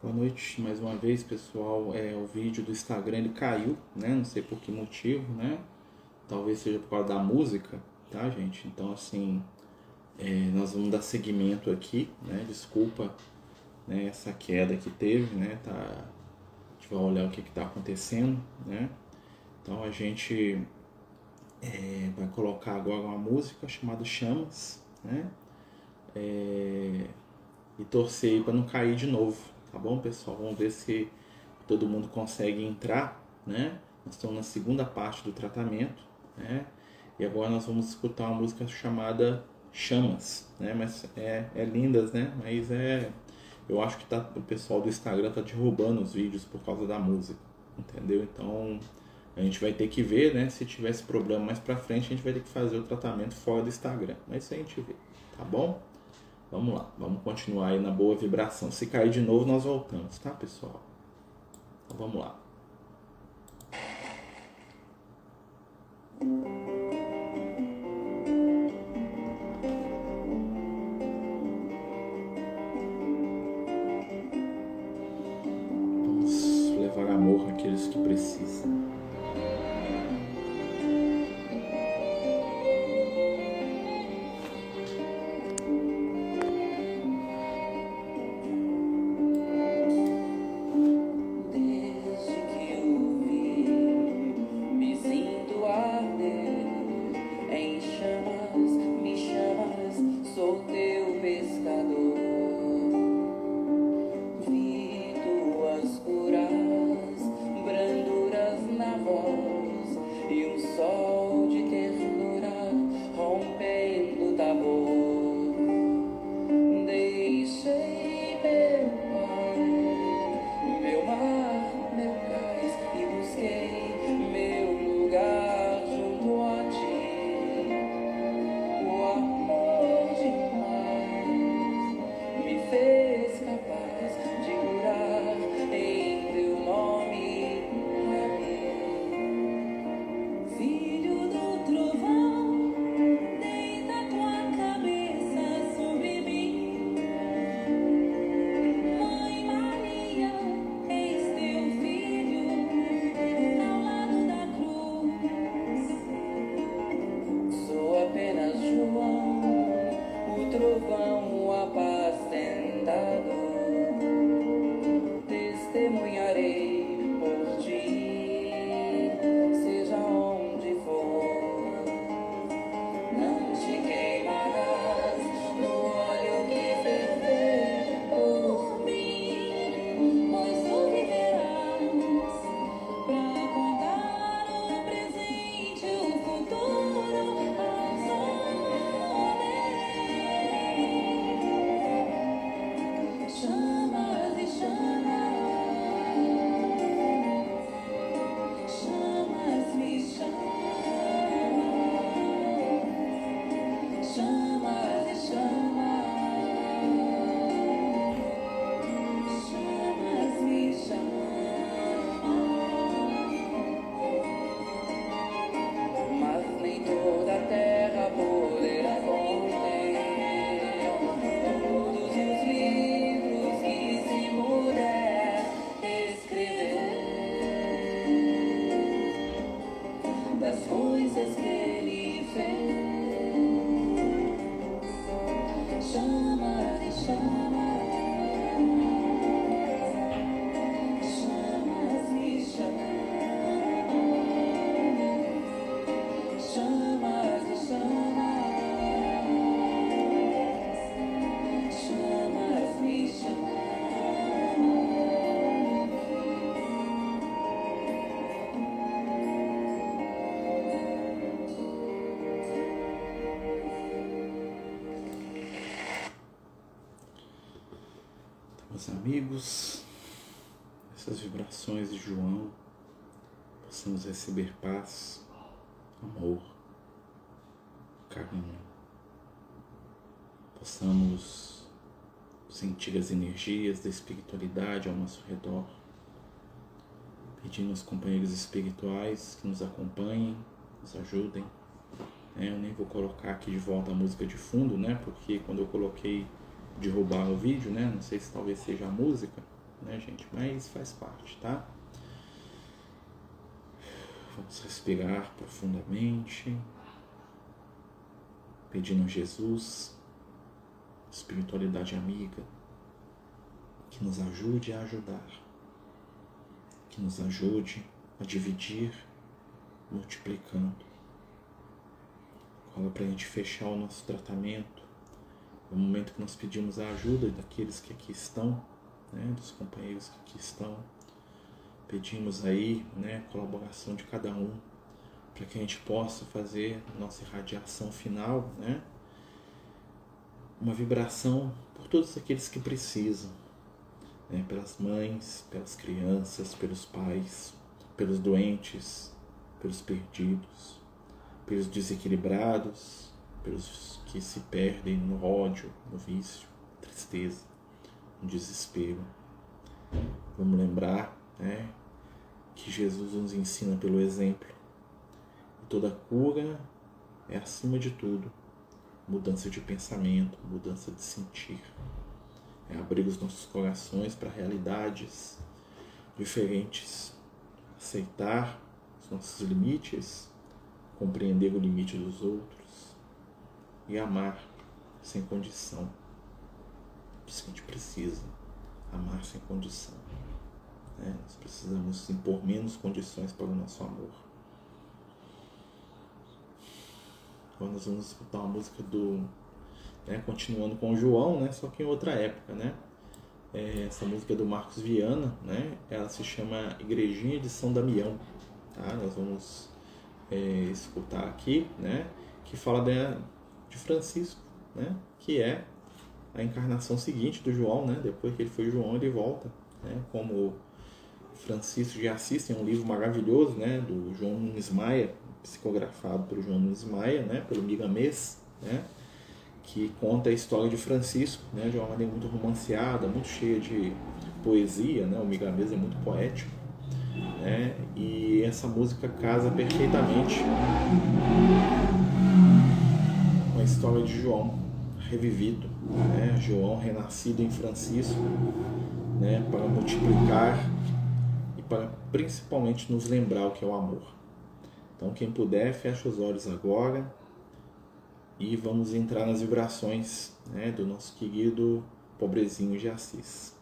Boa noite mais uma vez, pessoal. É, o vídeo do Instagram ele caiu, né? Não sei por que motivo, né? Talvez seja por causa da música, tá, gente? Então, assim, é, nós vamos dar seguimento aqui, né? Desculpa né, essa queda que teve, né? Tá, a gente vai olhar o que está acontecendo, né? Então, a gente é, vai colocar agora uma música chamada Chamas, né? É, e torcer para não cair de novo, tá bom, pessoal? Vamos ver se todo mundo consegue entrar, né? Nós estamos na segunda parte do tratamento, né? E agora nós vamos escutar uma música chamada Chamas, né? Mas é, é lindas, né? Mas é, eu acho que tá, o pessoal do Instagram tá derrubando os vídeos por causa da música, entendeu? Então a gente vai ter que ver, né? Se tivesse problema mais pra frente, a gente vai ter que fazer o tratamento fora do Instagram. Mas isso a gente vê, tá bom? Vamos lá, vamos continuar aí na boa vibração. Se cair de novo, nós voltamos, tá, pessoal? Então vamos lá. Meus amigos, essas vibrações de João, possamos receber paz, amor, carinho, possamos sentir as energias da espiritualidade ao nosso redor, pedindo aos companheiros espirituais que nos acompanhem, nos ajudem. É, eu nem vou colocar aqui de volta a música de fundo, né? Porque quando eu coloquei derrubar o vídeo, né? Não sei se talvez seja a música, né, gente? Mas faz parte, tá? Vamos respirar profundamente, pedindo a Jesus, espiritualidade amiga, que nos ajude a ajudar, que nos ajude a dividir, multiplicando. Fala para a gente fechar o nosso tratamento, no momento que nós pedimos a ajuda daqueles que aqui estão, né, dos companheiros que aqui estão Pedimos aí né, a colaboração de cada um para que a gente possa fazer nossa irradiação final, né? Uma vibração por todos aqueles que precisam, né? pelas mães, pelas crianças, pelos pais, pelos doentes, pelos perdidos, pelos desequilibrados, pelos que se perdem no ódio, no vício, tristeza, no desespero. Vamos lembrar né, que Jesus nos ensina pelo exemplo. Toda cura é, acima de tudo, mudança de pensamento, mudança de sentir. É abrir os nossos corações para realidades diferentes, aceitar os nossos limites, compreender o limite dos outros e amar sem condição. Isso que a gente precisa, amar sem condição. Né? Nós precisamos impor menos condições para o nosso amor. Agora nós vamos escutar uma música do. Né, continuando com o João, né, só que em outra época. Né? É, essa música é do Marcos Viana, né, ela se chama Igrejinha de São Damião. Tá? Nós vamos é, escutar aqui, né, que fala de, de Francisco, né, que é a encarnação seguinte do João, né, depois que ele foi João, ele volta né, como Francisco de Assis, tem um livro maravilhoso, né, do João Nunes Maia, psicografado pelo João Nunes Maia, né, pelo Migamês, né, que conta a história de Francisco, né, de uma maneira muito romanceada, muito cheia de poesia, né, o Migamês é muito poético, né, e essa música casa perfeitamente história de João revivido, né, João renascido em Francisco, né, para multiplicar para principalmente nos lembrar o que é o amor. Então, quem puder, fecha os olhos agora e vamos entrar nas vibrações né, do nosso querido pobrezinho de Assis.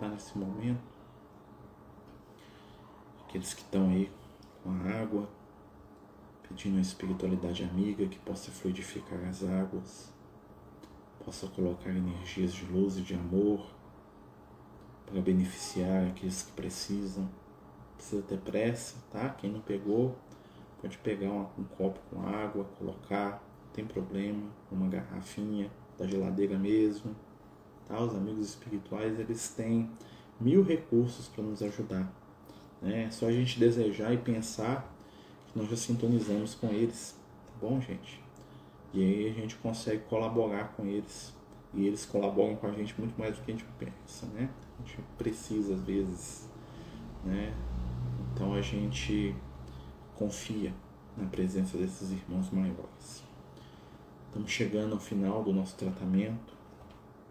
Aproveitar nesse momento aqueles que estão aí com a água, pedindo a espiritualidade amiga que possa fluidificar as águas, possa colocar energias de luz e de amor para beneficiar aqueles que precisam. Precisa ter pressa, tá? Quem não pegou, pode pegar um, um copo com água, colocar, não tem problema, uma garrafinha da geladeira mesmo. Os amigos espirituais eles têm mil recursos para nos ajudar. Né? É só a gente desejar e pensar que nós já sintonizamos com eles, tá bom, gente? E aí a gente consegue colaborar com eles. E eles colaboram com a gente muito mais do que a gente pensa, né? A gente precisa às vezes, né? Então a gente confia na presença desses irmãos maiores. Estamos chegando ao final do nosso tratamento,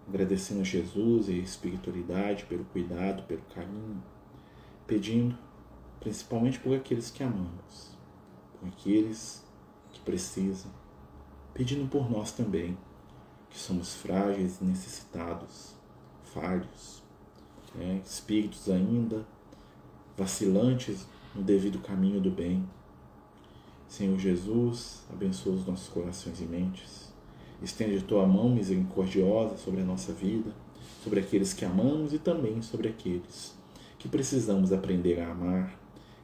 agradecendo a Jesus e a espiritualidade pelo cuidado, pelo carinho, pedindo principalmente por aqueles que amamos, por aqueles que precisam, pedindo por nós também, que somos frágeis e necessitados, falhos, né? espíritos ainda vacilantes no devido caminho do bem. Senhor Jesus, abençoa os nossos corações e mentes. Estende tua mão misericordiosa sobre a nossa vida, sobre aqueles que amamos e também sobre aqueles que precisamos aprender a amar,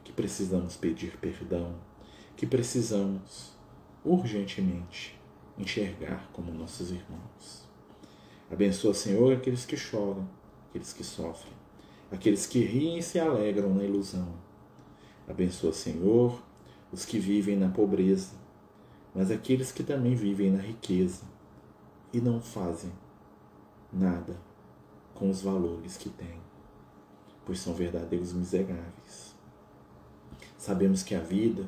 que precisamos pedir perdão, que precisamos urgentemente enxergar como nossos irmãos. Abençoa, Senhor, aqueles que choram, aqueles que sofrem, aqueles que riem e se alegram na ilusão. Abençoa, Senhor, os que vivem na pobreza, mas aqueles que também vivem na riqueza e não fazem nada com os valores que têm, pois são verdadeiros miseráveis. Sabemos que a vida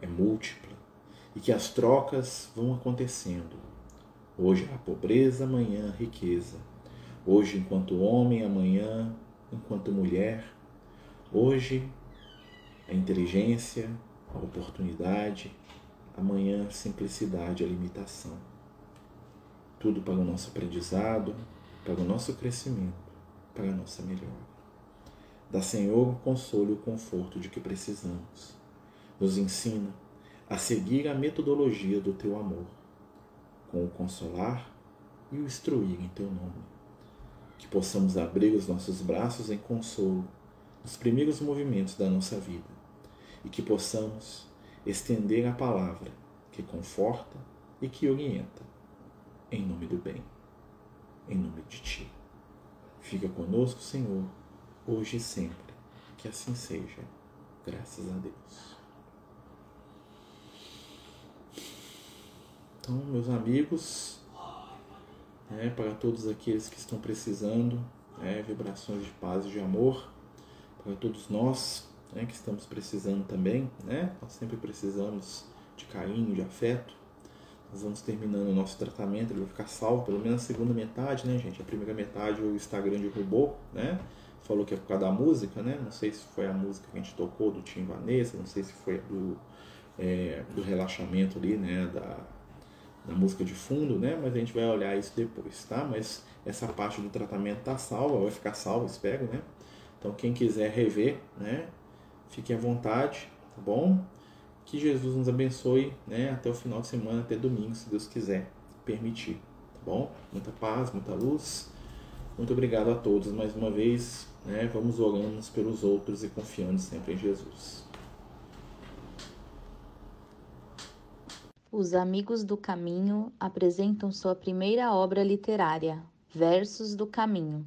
é múltipla e que as trocas vão acontecendo. Hoje a pobreza, amanhã a riqueza. Hoje enquanto homem, amanhã enquanto mulher. Hoje a inteligência, a oportunidade, amanhã simplicidade, a limitação. Tudo para o nosso aprendizado, para o nosso crescimento, para a nossa melhora. Dá, Senhor, o consolo e o conforto de que precisamos. Nos ensina a seguir a metodologia do teu amor, com o consolar e o instruir em teu nome. Que possamos abrir os nossos braços em consolo nos primeiros movimentos da nossa vida e que possamos estender a palavra que conforta e que orienta, em nome do bem, em nome de Ti. Fica conosco, Senhor hoje e sempre. Que assim seja, graças a Deus. Então, meus amigos, né, para todos aqueles que estão precisando, né, vibrações de paz e de amor, para todos nós né, que estamos precisando também, né, nós sempre precisamos de carinho, de afeto. Nós vamos terminando o nosso tratamento, ele vai ficar salvo pelo menos a segunda metade, né, gente? A primeira metade o Instagram derrubou, né? falou que é por causa da música, né? Não sei se foi a música que a gente tocou do Tim Vanessa, não sei se foi do, é, do relaxamento ali, né? Da, da música de fundo, né? Mas a gente vai olhar isso depois, tá? Mas essa parte do tratamento tá salva, vai ficar salva, espero, né? Então quem quiser rever, né? Fique à vontade, tá bom? Que Jesus nos abençoe, né? Até o final de semana, até domingo, se Deus quiser permitir, tá bom? Muita paz, muita luz. Muito obrigado a todos mais uma vez. Né? Vamos orando uns pelos outros e confiando sempre em Jesus. Os Amigos do Caminho apresentam sua primeira obra literária, Versos do Caminho,